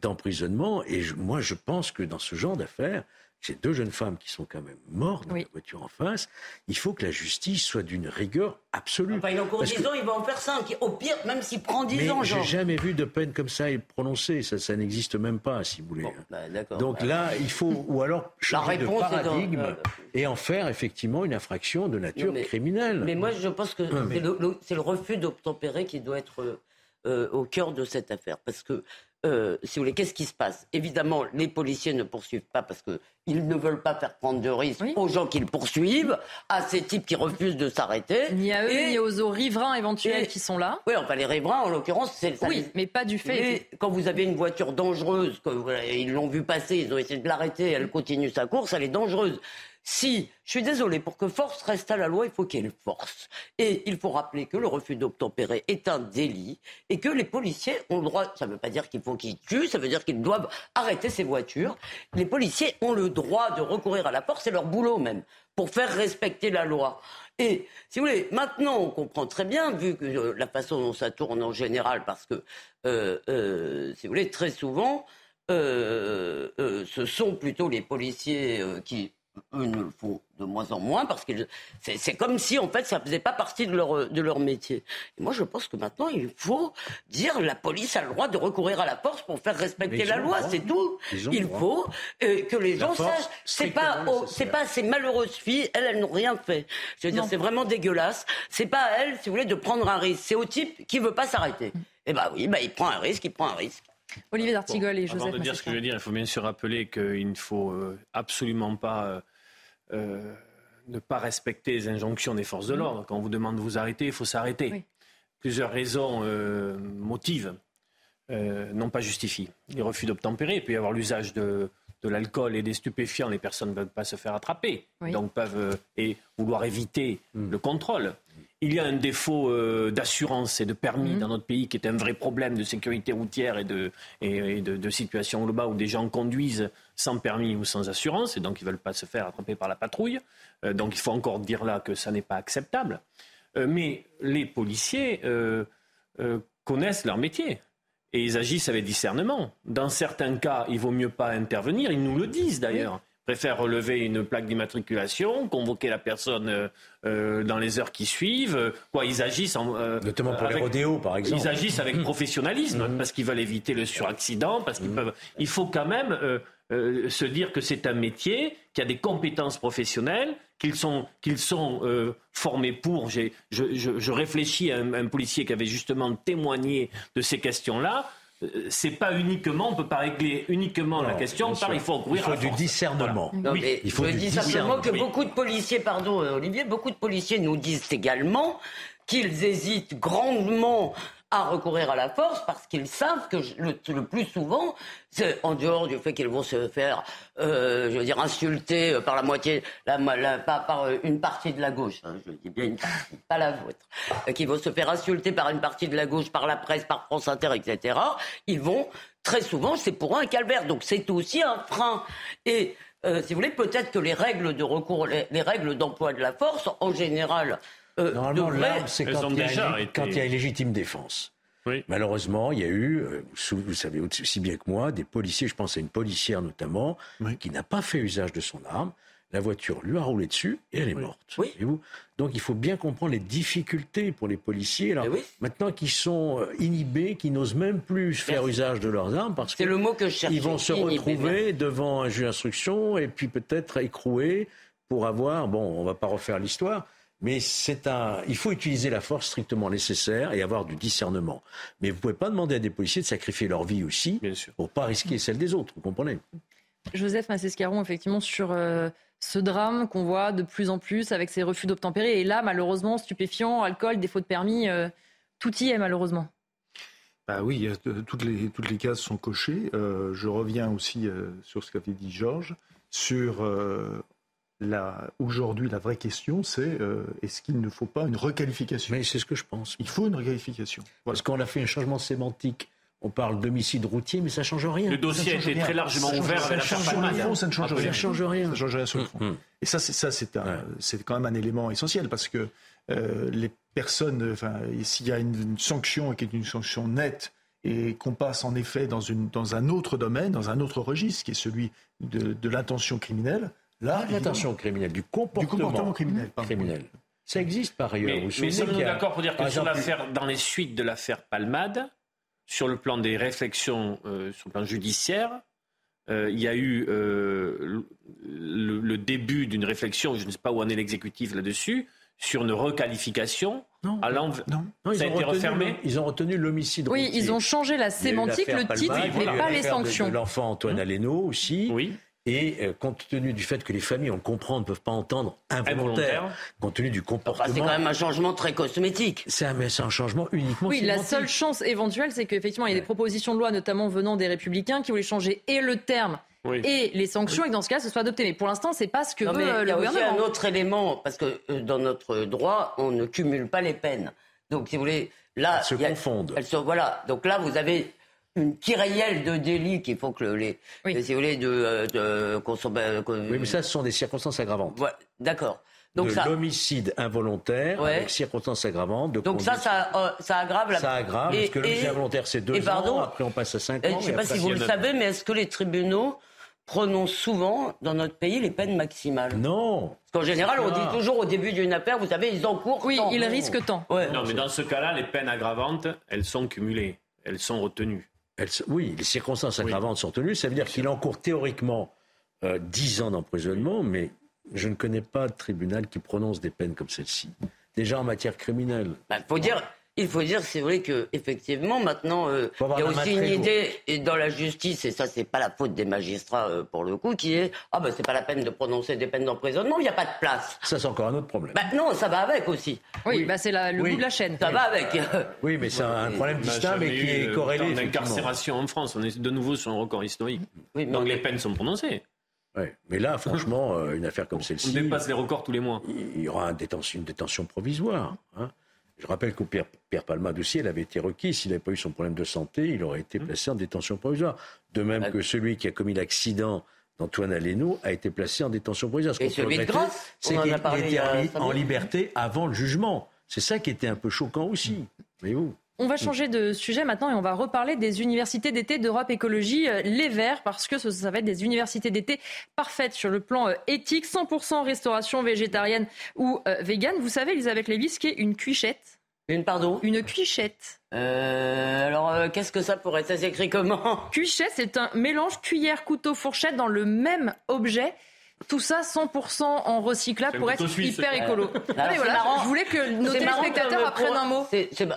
d'emprisonnement. Et je, moi, je pense que dans ce genre d'affaires, ces deux jeunes femmes qui sont quand même mortes dans oui. la voiture en face, il faut que la justice soit d'une rigueur absolue. Enfin, il a encore 10 que... ans, il va en faire 5. Au pire, même s'il prend 10 Mais ans, j'ai jamais vu de peine comme ça prononcée. Ça, ça n'existe même pas, si vous voulez. Bon, bah, Donc bah, là, il faut, ou alors changer de paradigme dans... et en faire effectivement une infraction de nature non, mais, criminelle. Mais moi, je pense que mais... c'est le, le, le, refus d'obtempérer qui doit être euh, au cœur de cette affaire. Parce que euh, si vous voulez, qu'est-ce qui se passe? Évidemment, les policiers ne poursuivent pas parce qu'ils ne veulent pas faire prendre de risques oui. aux gens qu'ils poursuivent, à ces types qui refusent de s'arrêter. Ni à eux, et, ni aux riverains éventuels et, qui sont là. Oui, enfin, les riverains, en l'occurrence, c'est Oui, mais pas du fait. Mais quand vous avez une voiture dangereuse, que, voilà, ils l'ont vu passer, ils ont essayé de l'arrêter, elle continue sa course, elle est dangereuse. Si, je suis désolé, pour que force reste à la loi, il faut qu'il y ait une force. Et il faut rappeler que le refus d'obtempérer est un délit et que les policiers ont le droit, ça ne veut pas dire qu'il faut qu'ils tuent, ça veut dire qu'ils doivent arrêter ces voitures. Les policiers ont le droit de recourir à la force, c'est leur boulot même, pour faire respecter la loi. Et si vous voulez, maintenant on comprend très bien, vu que euh, la façon dont ça tourne en général, parce que, euh, euh, si vous voulez, très souvent, ce sont plutôt les policiers qui eux ne le font de moins en moins parce que c'est comme si en fait ça faisait pas partie de leur de leur métier. Et moi je pense que maintenant il faut dire la police a le droit de recourir à la force pour faire respecter la loi, c'est tout. Il faut euh, que les gens sachent c'est pas c'est pas ces malheureuses filles, elles elles n'ont rien fait. Je veux dire c'est vraiment dégueulasse. C'est pas à elles si vous voulez de prendre un risque, c'est au type qui veut pas s'arrêter. Et eh ben oui, bah il prend un risque, il prend un risque. Olivier D'Artigol et Joseph. Avant de dire ce que je veux dire, il faut bien sûr rappeler qu'il ne faut euh, absolument pas euh, euh, ne pas respecter les injonctions des forces de l'ordre. Quand on vous demande de vous arrêter, il faut s'arrêter. Plusieurs raisons motivent, non pas justifient. Les refus d'obtempérer, il peut y avoir l'usage de, l'alcool et des stupéfiants, les personnes ne peuvent pas se faire attraper, donc peuvent et vouloir éviter hmm. le contrôle. Il y a un défaut euh, d'assurance et de permis mhm. dans notre pays qui est un vrai problème de sécurité routière et de, et, de, situation globale où des gens conduisent sans permis ou sans assurance et donc ils ne veulent pas se faire attraper par la patrouille. Euh, donc il faut encore dire là que ça n'est pas acceptable. Euh, mais les policiers connaissent leur métier et ils agissent avec discernement. Dans certains cas, il vaut mieux pas intervenir. Ils nous le disent d'ailleurs préfèrent relever une plaque d'immatriculation, convoquer la personne euh, euh, dans les heures qui suivent. Quoi, ils agissent en, euh, notamment pour les rodéos, par exemple. Ils agissent avec mmh. professionnalisme mmh. parce qu'ils veulent éviter le suraccident, parce qu'ils mmh. peuvent. Il faut quand même se dire que c'est un métier qui a des compétences professionnelles, qu'ils sont, qu'ils sont formés pour. Je, je, je, réfléchis à un policier qui avait justement témoigné de ces questions-là c'est pas uniquement, on peut pas régler uniquement la question par il faut courir Il faut du discernement. oui. il faut je dis simplement que beaucoup de policiers, pardon Olivier, beaucoup de policiers nous disent également qu'ils hésitent grandement à recourir à la force parce qu'ils savent que le, plus souvent, c'est en dehors du fait qu'ils vont se faire, euh, je veux dire, insulter par la moitié, la, par une partie de la gauche, hein, je dis bien une partie, pas la vôtre, euh, qui vont se faire insulter par une partie de la gauche, par la presse, par France Inter, etc. Ils vont très souvent, c'est pour un calvaire, donc c'est aussi un frein. Et euh, si vous voulez, peut-être que les règles de recours, les règles d'emploi de la force, en général, euh, Normalement, l'arme, c'est quand, il y a une légitime défense. Malheureusement, il y a eu, euh, vous savez aussi bien que moi, des policiers, je pense à une policière notamment, qui n'a pas fait usage de son arme. La voiture lui a roulé dessus et elle est morte. Vous Donc il faut bien comprendre les difficultés pour les policiers. Alors, maintenant qu'ils sont euh, inhibés, qu'ils n'osent même plus faire usage de leurs armes parce qu'ils vont se retrouver devant un juge d'instruction et puis peut-être écroués pour avoir, bon, on va pas refaire l'histoire, mais c'est un, il faut utiliser la force strictement nécessaire et avoir du discernement. Mais vous ne pouvez pas demander à des policiers de sacrifier leur vie aussi pour pas risquer celle des autres. Vous comprenez? Joseph Massescaron, effectivement, sur euh, ce drame qu'on voit de plus en plus avec ces refus d'obtempérer. Et là, malheureusement, stupéfiants, alcool, défaut de permis, euh, tout y est malheureusement. Bah oui, toutes les, toutes les cases sont cochées. Euh, je reviens aussi sur ce qu'avait dit Georges, sur Aujourd'hui, la vraie question, c'est euh, est-ce qu'il ne faut pas une requalification? Mais c'est ce que je pense. Il faut une requalification. Parce qu'on a fait un changement sémantique. On parle d'homicide routier, mais ça ne change rien. Le dossier a été très largement ouvert. Ça, change rien. ça ne change rien. Ça change rien. Ça change rien sur le fond. Mm, mm. Et ça, c'est ça, quand même un élément essentiel parce que euh, les personnes, enfin, s'il y a une, sanction qui est une sanction nette et qu'on passe en effet dans, une, dans un autre domaine, dans un autre registre, qui est celui de, de l'intention criminelle, Là, l'intention criminelle, du comportement, criminel, Ça existe par ailleurs. Mais, mais sommes-nous d'accord pour dire que sur l'affaire, dans les suites de l'affaire Palmade, sur le plan des réflexions, euh, sur le plan judiciaire, euh, il y a eu euh, le, début d'une réflexion, je ne sais pas où en est l'exécutif là-dessus, sur une requalification non, à Non, non, ça a été refermé. Ils ont retenu l'homicide. Oui, ils ont changé la sémantique, le titre, mais pas les sanctions. L'enfant Antoine hum. Aleno aussi. Oui. Et euh, compte tenu du fait que les familles, on le comprend, ne peuvent pas entendre involontaire, compte tenu du comportement. c'est quand même un changement très cosmétique. C'est un, un, changement uniquement. Oui, la seule chance éventuelle, c'est qu'effectivement, il y a des propositions de loi, notamment venant des Républicains, qui voulaient changer et le terme et les sanctions et que dans ce cas, ce soit adopté. Mais pour l'instant, c'est pas ce que veut le gouvernement. Il y a aussi un autre élément parce que dans notre droit, on ne cumule pas les peines. Donc, si vous voulez, là, elles se confondent. Elles voilà. Donc là, vous avez une kyrielle de délits qu'il faut que les, oui. si vous voulez, de, euh, de Oui, mais ça, ce sont des circonstances aggravantes. Ouais, D'accord. Donc de l'homicide involontaire avec circonstances aggravantes. De Donc ça, ça, euh, ça, aggrave la... Ça aggrave, parce que l'homicide involontaire, c'est deux ans, après on passe à cinq ans. Je ne sais pas si vous le savez, mais est-ce que les tribunaux prononcent souvent, dans notre pays, les peines maximales? Non Parce qu'en général, on dit toujours au début d'une affaire, vous savez, ils encourent Oui, ils risquent tant. Non, mais dans ce cas-là, les peines aggravantes, elles sont cumulées, elles sont retenues oui, les circonstances aggravantes sont tenues. Ça veut dire qu'il encourt théoriquement euh, 10 ans d'emprisonnement, mais je ne connais pas de tribunal qui prononce des peines comme celle-ci. Déjà en matière criminelle. Il bah, faut dire, il faut dire, c'est vrai que effectivement, maintenant, euh, il y a aussi une idée dans la justice, et ça, c'est pas la faute des magistrats euh, pour le coup, qui est ah ben c'est pas la peine de prononcer des peines d'emprisonnement, il n'y a pas de place. Ça, c'est encore un autre problème. Bah, non, ça va avec aussi. Oui, Bah, c'est le bout de la chaîne. Ça va avec. [laughs] Oui, mais c'est un problème distinct, mais qui est corrélé. L'incarcération en France, on est de nouveau sur un record historique. Donc les peines sont prononcées. Ouais. Mais là, franchement, euh, une affaire comme celle-ci. On dépasse les records tous les mois. Il y aura une détention provisoire. Hein. Je rappelle que Pierre, Pierre Palmade aussi, elle avait été requis. S'il n'avait pas eu son problème de santé, il aurait été mmh. placé en détention provisoire. De même que celui qui a commis l'accident d'Antoine Aleno a été placé en détention provisoire. Ce Et celui de Grasse C'est qu'il était en liberté avant le jugement. C'est ça qui était un peu choquant aussi. Mais vous on va changer de sujet maintenant et on va reparler des universités d'été d'Europe Écologie euh, Les Verts parce que ça va être des universités d'été parfaites sur le plan euh, éthique, 100% restauration végétarienne ou euh, végane. Vous savez, Elisabeth Lévis, ce qu'est une cuichette? Une pardon? Une cuichette. alors, qu'est-ce que ça pourrait être Ça s'écrit comment Cuichette, c'est un mélange cuillère, couteau, fourchette dans le même objet. Tout ça 100% en recyclable pour être hyper écolo. je voulais que nos téléspectateurs apprennent un mot.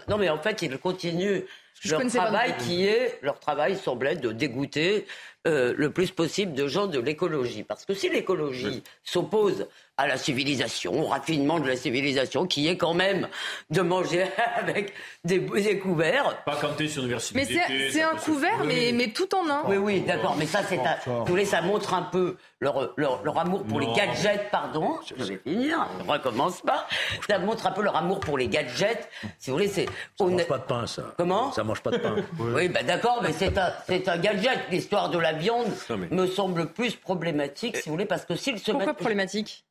non mais en fait, ils continuent leur travail qui est, leur travail semblait de dégoûter euh, le plus possible de gens de l'écologie. Parce que si l'écologie s'oppose à la civilisation, au raffinement de la civilisation, qui est quand même de manger [laughs] avec des, couverts. Pas quand tu es sur l'université. Mais c'est un couvert, mais, mais tout en un. Oui, oui, d'accord. Mais ça, c'est un. ça montre un peu leur, leur, amour pour les gadgets, pardon. Je vais finir, ne recommence pas. Ça montre un peu leur amour pour les gadgets. Si vous voulez, c'est. Ça mange pas de pain, ça. Comment Ça mange pas de pain. [laughs] oui, ben d'accord, mais c'est un, un gadget. L'histoire de la viande me semble plus problématique, si vous voulez, parce que s'ils se Pourquoi problématique?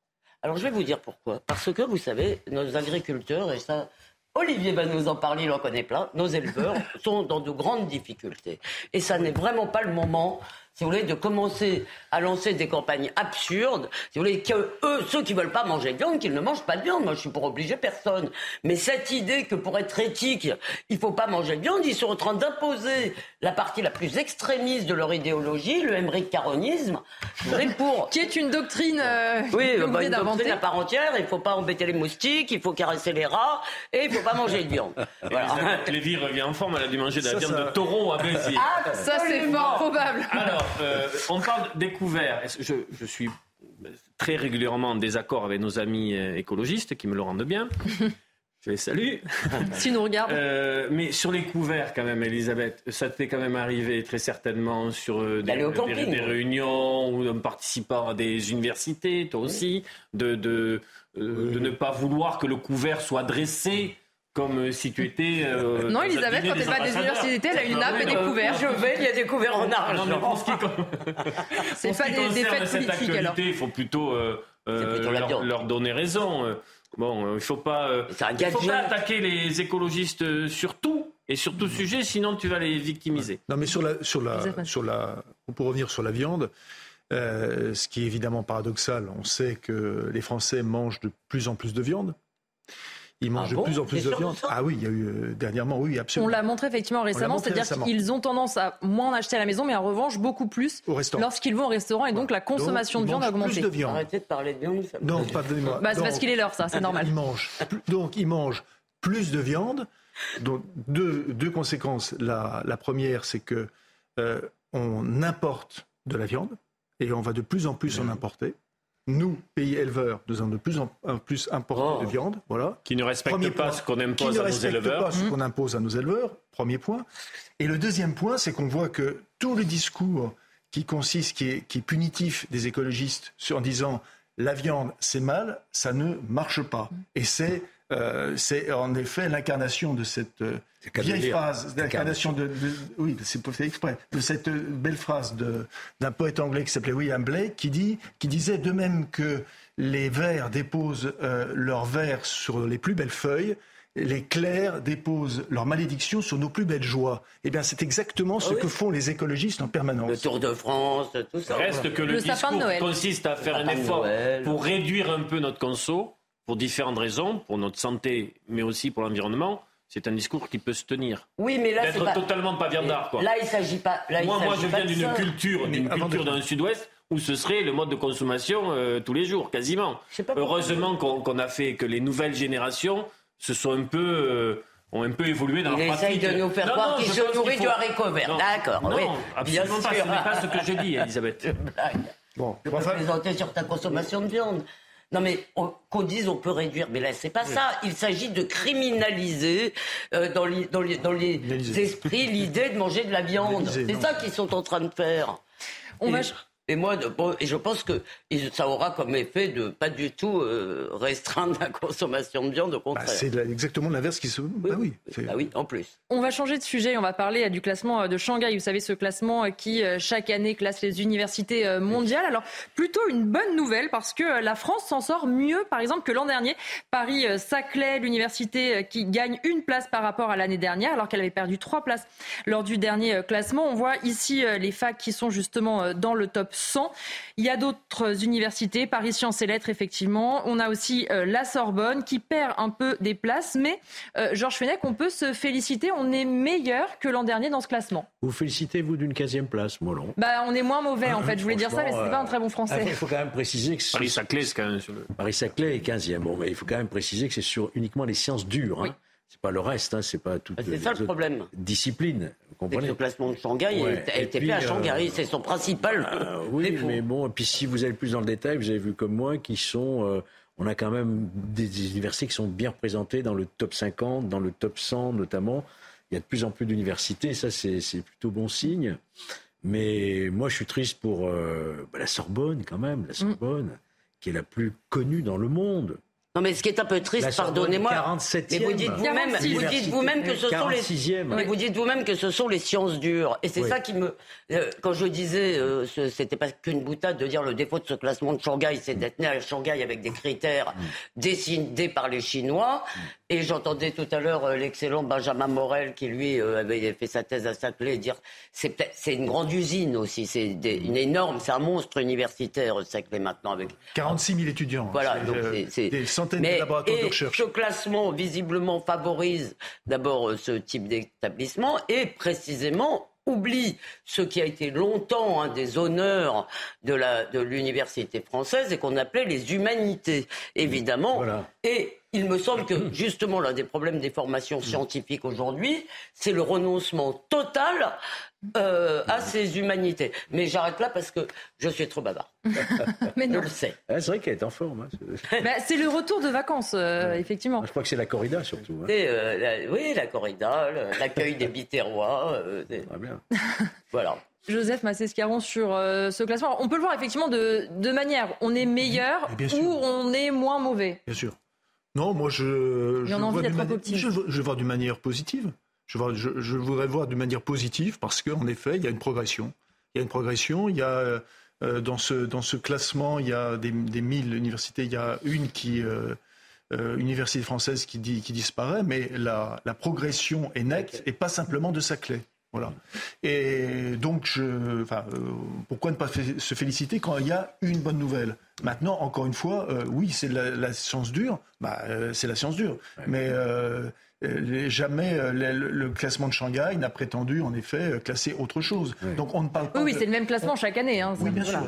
Alors je vais vous dire pourquoi. Parce que vous savez, nos agriculteurs, et ça, Olivier va nous en parler, il en connaît plein, nos éleveurs [laughs] sont dans de grandes difficultés. Et ça n'est vraiment pas le moment si vous voulez, de commencer à lancer des campagnes absurdes, si vous voulez, que eux, ceux qui veulent pas manger de viande, qu'ils ne mangent pas de viande. Moi, je suis pour obliger personne. Mais cette idée que pour être éthique, il faut pas manger de viande, ils sont en train d'imposer la partie la plus extrémiste de leur idéologie, le Emmerich caronisme, pour... [laughs] qui est une doctrine euh, oui, bah, une doctrine à part entière, il faut pas embêter les moustiques, il faut caresser les rats, et il faut pas manger de viande. [laughs] Voilà. Lévy revient en forme, elle a dû manger de la viande de taureau à Béziers. Ah, ça c'est fort probable. Alors, euh, on parle découvert. Je, je, suis très régulièrement en désaccord avec nos amis euh, écologistes qui me le rendent bien. [laughs] Je les salue. [laughs] si nous regardent. Euh, mais sur les couverts, quand même, Elisabeth, ça t'est quand même arrivé très certainement sur des, réunions ou en participant à des universités, toi aussi, de, de, de ne pas vouloir que le couvert soit dressé comme euh, si tu étais. Euh, [laughs] non, Elisabeth, quand t'es pas à des universités, elle a une nappe et des couverts. Je vais, il y a des couverts en argent. [laughs] C'est pas des, des fêtes politiques alors. Il faut plutôt, euh, leur, donner raison. Bon, il faut pas. il faut pas attaquer les écologistes sur tout et sur tout sujet, sinon tu vas les victimiser. Non, mais sur la, sur la, sur la, pour revenir sur la viande. ce qui est évidemment paradoxal, on sait que les Français mangent de plus en plus de viande. Ils mangent ah de plus en plus de viande. Ah oui, il y a eu euh, dernièrement, oui, absolument. On l'a montré effectivement récemment, c'est-à-dire qu'ils ont tendance à moins en acheter à la maison, mais en revanche beaucoup plus lorsqu'ils vont au restaurant, et donc la consommation de viande a augmenté. Plus de viande. Arrêtez de parler de viande. Ça non, pas de bah, c'est parce qu'il est l'heure, ça, c'est normal. Ils mangent, donc ils mangent plus de viande. Donc deux, deux conséquences. La, la première, c'est que euh, on importe de la viande et on va de plus en plus en importer nous, pays éleveurs, nous avons de plus en plus importé de oh. viande. Voilà. Qui ne respecte pas ce qu'on impose à nos éleveurs. Pas ce qu'on impose à nos éleveurs, premier point. Et le deuxième point, c'est qu'on voit que tous les discours qui consiste, qui est, qui est punitif des écologistes en disant la viande c'est mal, ça ne marche pas. Et c'est euh, c'est en effet l'incarnation de cette euh, vieille phrase, l'incarnation de, oui, c'est fait exprès, de cette belle phrase d'un poète anglais qui s'appelait William Blake, qui dit, qui disait de même que les vers déposent euh, leurs vers sur les plus belles feuilles, les clercs déposent leur malédiction sur nos plus belles joies. Eh bien, c'est exactement ce ah que font les écologistes en permanence. Le Tour de France, tout ça. Reste que le, discours consiste à faire un effort pour réduire un peu notre conso, pour différentes raisons, pour notre santé, mais aussi pour l'environnement. C'est un discours qui peut se tenir. Oui, mais là, d'être totalement pas viandard. Quoi. Là, il s'agit pas. moi, moi, je viens d'une culture, d'une culture dans le Sud-Ouest où ce serait le mode de consommation euh, tous les jours, quasiment. Heureusement qu'on a fait que les nouvelles générations se sont un peu euh, ont un peu évolué dans Il essaye de nous faire croire qu'il se nourrit du haricot vert. D'accord, oui. absolument pas. Ce n'est pas ce que je dis, [laughs] Elisabeth. Bon, je peux présenter sur ta consommation de viande. Non mais qu'on dise on peut réduire, mais là c'est pas ça. Il s'agit de criminaliser euh, dans, les, dans, les, dans les esprits l'idée de manger de la viande. C'est ça qu'ils sont en train de faire. On va et moi, et je pense que ça aura comme effet de pas du tout euh, restreindre [laughs] la consommation de viande, au bah, contraire. c'est exactement l'inverse qui se. Oui, bah oui, bah oui, en plus. On va changer de sujet. On va parler euh, du classement euh, de Shanghai. Vous savez, ce classement qui chaque année classe les universités mondiales. Alors plutôt une bonne nouvelle parce que la France s'en sort mieux, par exemple, que l'an dernier. Paris-Saclay, l'université qui gagne une place par rapport à l'année dernière, alors qu'elle avait perdu trois places lors du dernier classement. On voit ici les facs qui sont justement dans le top 100. Il y a d'autres universités, Paris Sciences et Lettres, effectivement. On a aussi euh, la Sorbonne qui perd un peu des places. Mais, euh, Georges Fenech, on peut se féliciter. On est meilleur que l'an dernier dans ce classement. Vous félicitez, vous, d'une 15e place, Molon? Bah, On est moins mauvais, en fait. Je voulais dire ça, mais ce n'est pas un très bon français. il faut quand même préciser que. Paris-Saclay, c'est quand même sur le. Paris-Saclay est 15e. Bon, mais il faut quand même préciser que c'est sur uniquement les sciences dures. Hein. C'est pas le reste, hein, c'est pas toute. Ah, c'est ça le problème. Discipline. Vous comprenez le placement de Shanghai a été fait à Shanghai, euh, c'est son principal. Euh, oui, mais bon, et puis si vous allez plus dans le détail, vous avez vu comme moi qui sont. Euh, on a quand même des universités qui sont bien représentées dans le top 50, dans le top 100 notamment. Il y a de plus en plus d'universités, ça c'est plutôt bon signe. Mais moi je suis triste pour bah, la Sorbonne quand même, la mm. Sorbonne, qui est la plus connue dans le monde. Non, mais ce qui est un peu triste, pardonnez-moi. Mais vous dites vous-même, vous dites vous-même que ce sont les. Mais vous dites vous-même que ce sont les sciences dures. Et c'est ça qui me. Euh, quand je disais, euh, c'était pas qu'une boutade de dire le défaut de ce classement de Shanghai, c'est d'être né à Shanghai avec des critères mm. dessinés par les Chinois. Et j'entendais tout à l'heure euh, l'excellent Benjamin Morel qui lui avait fait sa thèse à Saclay dire c'est c'est une grande usine aussi, c'est une énorme, c'est un monstre universitaire Saclay maintenant avec 46 000 étudiants. Voilà, donc c'est mais, de Ce classement, visiblement, favorise d'abord euh, ce type d'établissement et précisément oublie ce qui a été longtemps un des honneurs de l'université française et qu'on appelait les humanités, évidemment. Et il me semble que justement l'un des problèmes des formations scientifiques aujourd'hui, c'est le renoncement total euh, à ces humanités. Mais j'arrête là parce que je suis trop bavard. [laughs] Mais non. Je le sais. Ah, c'est vrai qu'elle est en forme. Hein. [laughs] Bah, c'est le retour de vacances, euh, effectivement. Je crois que c'est la corrida surtout. Hein. Euh, oui, la corrida, l'accueil des biterrois. Ah, bien. [laughs] voilà. Joseph Massescaron sur ce classement. on peut le voir effectivement de, de manière. On est meilleur ou on est moins mauvais. Bien sûr. Non, moi je, je, vois, je, je vois d'une manière positive. Je, voudrais voir d'une manière positive parce qu'en effet, il y a une progression. Il y a une progression. Il y a euh, dans, ce, dans ce classement, il y a des, des 1000 universités. Il y a une qui euh, euh, université française qui, dit, qui disparaît, mais la, la progression est nette et pas simplement de sa clé. Voilà. Et donc, je, enfin, pourquoi ne pas se féliciter quand il y a une bonne nouvelle? Maintenant, encore une fois, oui, c'est la, la, science dure, bah, c'est la science dure. Mais euh, jamais euh, le, classement de Shanghai n'a prétendu en effet euh, classer autre chose. Donc on ne parle pas. Oui, c'est le même classement chaque année. Hein, oui, bien sûr.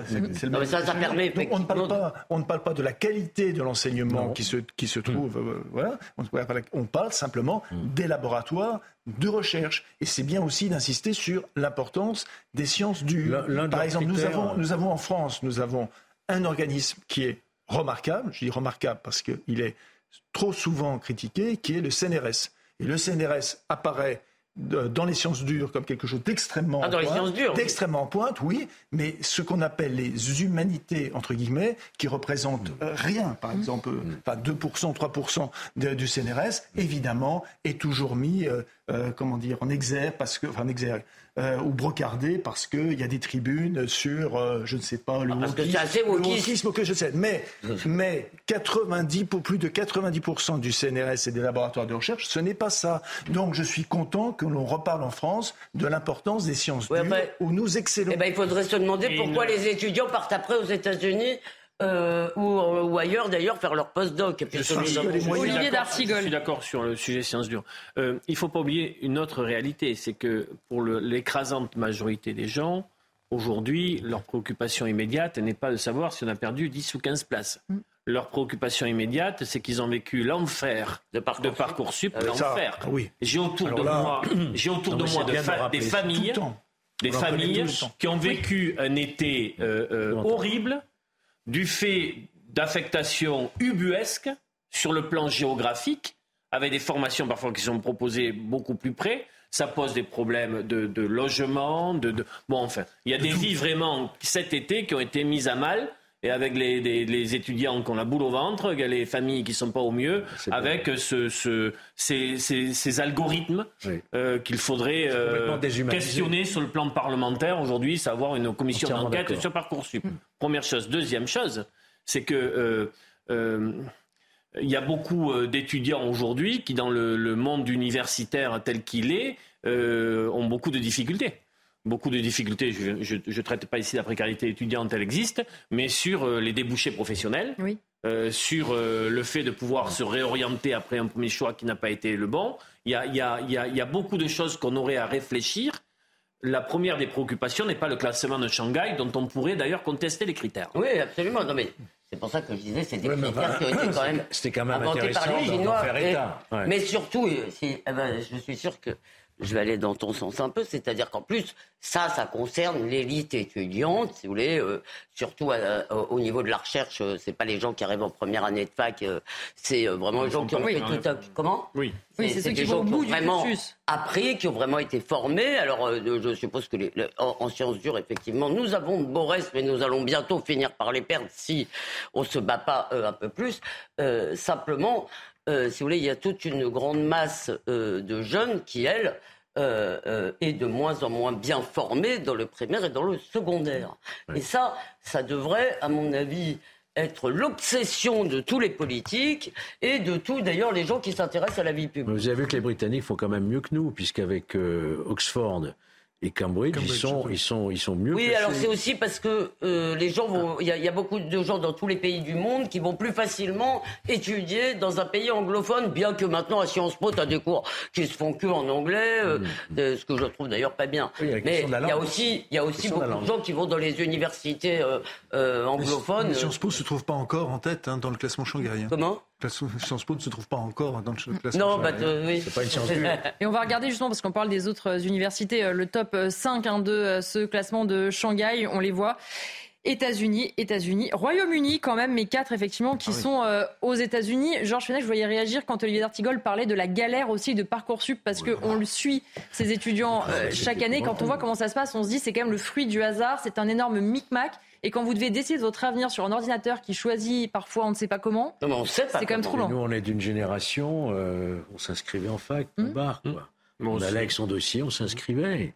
ça, ça permet. on ne parle pas. On ne parle pas de la qualité de l'enseignement qui se qui se trouve. Voilà. On, parle simplement mm. des laboratoires de recherche. Et c'est bien aussi d'insister sur l'importance des sciences du. Par exemple, nous avons nous avons en France, nous avons un organisme qui est remarquable. Je dis remarquable parce qu'il est trop souvent critiqué, qui est le CNRS. Et le CNRS apparaît dans les sciences dures comme quelque chose d'extrêmement ah, dans les sciences dures, d'extrêmement en pointe, oui, mais ce qu'on appelle les humanités entre guillemets, qui représentent mm. rien, par mm. exemple, mm. enfin 2%, 3% du CNRS, évidemment, est toujours mis, euh, euh, comment dire, en exergue parce que, enfin en exergue, euh, ou brocardé parce qu'il y a des tribunes sur, euh, je ne sais pas, le, ah, wokisme, que je sais. Mais, mais 90, pour plus de 90% du CNRS et des laboratoires de recherche, ce n'est pas ça. Donc je suis content que l'on reparle en France de l'importance des sciences dures où nous excellons. Eh ben, il faudrait se demander pourquoi les étudiants partent après aux États-Unis euh, ou, ailleurs d'ailleurs faire leur post-doc. Olivier D'Artigol. Je suis d'accord sur le sujet sciences dures. Euh, il ne faut pas oublier une autre réalité, c'est que pour l'écrasante majorité des gens, aujourd'hui, leur préoccupation immédiate n'est pas de savoir si on a perdu 10 ou 15 places. Mm. Leur préoccupation immédiate, c'est qu'ils ont vécu l'enfer de, de Parcoursup, euh, l'enfer. Oui. J'ai autour de moi, [clears throat] j'ai autour de moi des familles, des familles qui ont vécu un été horrible du fait d'affectations ubuesques sur le plan géographique, avec des formations parfois qui sont proposées beaucoup plus près. Ça pose des problèmes de, logement, de, Bon, enfin, il y a des vies vraiment cet été qui ont été mises à mal et avec les, étudiants qui ont la boule au ventre, les familles qui ne sont pas au mieux, avec ce, ces, algorithmes euh, qu'il faudrait euh, questionner sur le plan parlementaire aujourd'hui, savoir une commission d'enquête sur Parcoursup. Hmm. Première chose. Deuxième chose, c'est que euh, il y a beaucoup d'étudiants aujourd'hui qui, dans le monde universitaire tel qu'il est, ont beaucoup de difficultés beaucoup de difficultés. Je ne traite pas ici la précarité étudiante, elle existe, mais sur euh, les débouchés professionnels, euh, sur euh, le fait de pouvoir se réorienter après un premier choix qui n'a pas été le bon. Il y a, beaucoup de choses qu'on aurait à réfléchir. La première des préoccupations n'est pas le classement de Shanghai, dont on pourrait d'ailleurs contester les critères. Oui, absolument. Non, mais c'est pour ça que je disais, c'est des critères qui ont été quand même, C'était quand même inventés par les Chinois. Mais surtout, eh ben, je suis sûr que je vais aller dans ton sens un peu, c'est-à-dire qu'en plus, ça, ça concerne l'élite étudiante, si vous voulez, euh, surtout euh, au niveau de la recherche, euh, c'est pas les gens qui arrivent en première année de fac, c'est vraiment les gens qui ont fait tout un... Comment? Oui, oui c'est ceux qui vont au bout vraiment appris, qui ont vraiment été formés. Alors, je suppose que les, en, sciences dures, effectivement, nous avons de beaux restes, mais nous allons bientôt finir par les perdre si on se bat pas un peu plus. simplement, euh, si vous voulez, il y a toute une grande masse euh, de jeunes qui, elle, euh, est de moins en moins bien formée dans le primaire et dans le secondaire. Et ça, ça devrait, à mon avis, être l'obsession de tous les politiques et de tous, d'ailleurs, les gens qui s'intéressent à la vie publique. Vous avez vu que les Britanniques font quand même mieux que nous, puisqu'avec Oxford, et Cambridge, ils, sont, ils, sont, ils sont mieux. Oui, alors c'est aussi parce que euh, les gens vont. Il y, y, a beaucoup de gens dans tous les pays du monde qui vont plus facilement étudier dans un pays anglophone, bien que maintenant à Sciences Po, tu as des cours qui se font que en anglais, euh, mm. ce que je trouve d'ailleurs pas bien. Mais il y a aussi, il y a aussi beaucoup de, gens qui vont dans les universités euh, anglophones. Sciences Po se trouve pas encore en tête hein, dans le classement shanghaïen. Comment? Sciences Po ne se trouve pas encore dans le classement. Non, bah, oui. C'est pas une science [laughs] Et on va regarder justement, parce qu'on parle des autres universités, le top 5 hein, de ce classement de Shanghai, on les voit. États-Unis, États-Unis, Royaume-Uni quand même, mais quatre effectivement qui ah sont euh, aux États-Unis. Georges Fenech, je voyais réagir quand Olivier D'Artigol parlait de la galère aussi de Parcoursup parce qu'on le suit, ces étudiants, euh, chaque année. Quand on voit comment ça se passe, on se dit c'est quand même le fruit du hasard, c'est un énorme micmac. Et quand vous devez décider de votre avenir sur un ordinateur qui choisit parfois on ne sait pas comment, c'est quand même trop long. Nous, on est d'une génération, euh, on s'inscrivait en fac, mmh. barre, quoi. Mmh. On allait avec son dossier, on s'inscrivait.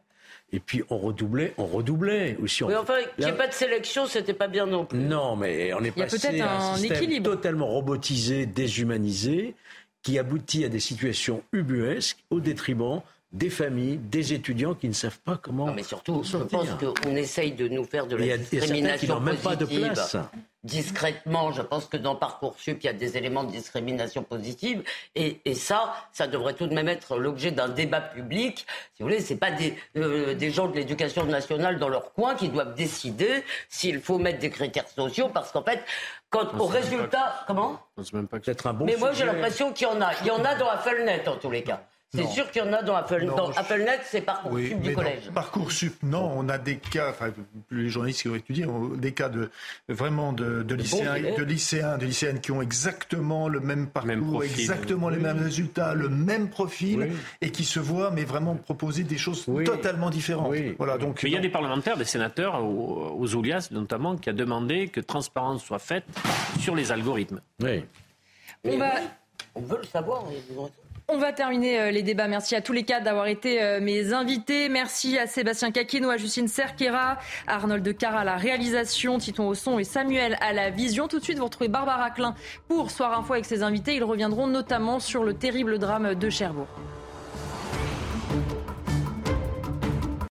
Et puis on redoublait, on redoublait aussi. Oui, enfin, qu'il n'y ait pas de sélection, c'était pas bien non plus. Non, mais on est passé à un, système totalement robotisé, déshumanisé, qui aboutit à des situations ubuesques au détriment des familles, des étudiants qui ne savent pas comment. Non, mais surtout, je pense qu'on essaye de nous faire de la discrimination positive. Même pas de place discrètement. Je pense que dans Parcoursup, il y a des éléments de discrimination positive. Et, ça, ça devrait tout de même être l'objet d'un débat public. Si vous voulez, c'est pas des, euh, des gens de l'éducation nationale dans leur coin qui doivent décider s'il faut mettre des critères sociaux. Parce qu'en fait, quand au résultat... Comment même pas un bon Mais moi, j'ai l'impression qu'il y en a. Il y en a dans la Felnet, en tous les cas. C'est sûr qu'il y en a dans Apple. dans AppleNet, c'est Parcoursup oui, du collège. Parcoursup, non. On a des cas, enfin, les journalistes qui ont étudié, des cas de vraiment de, de lycéens, de lycéens, de lycéennes qui ont exactement le même parcours, exactement les mêmes résultats, le même profil, et qui se voient, mais vraiment proposer des choses totalement différentes. Voilà. Donc, mais il y a des parlementaires, des sénateurs, aux Oulias notamment, qui a demandé que transparence soit faite sur les algorithmes. Oui. On, va... on veut le savoir. On va terminer euh, les débats. Merci à tous les quatre d'avoir été euh, mes invités. Merci à Sébastien Caquino, à Justine Cerquera, à Arnold Car à la réalisation, Titon au son et Samuel à la vision. Tout de suite, vous retrouvez Barbara Klein pour Soir Info avec ses invités. Ils reviendront notamment sur le terrible drame de Cherbourg.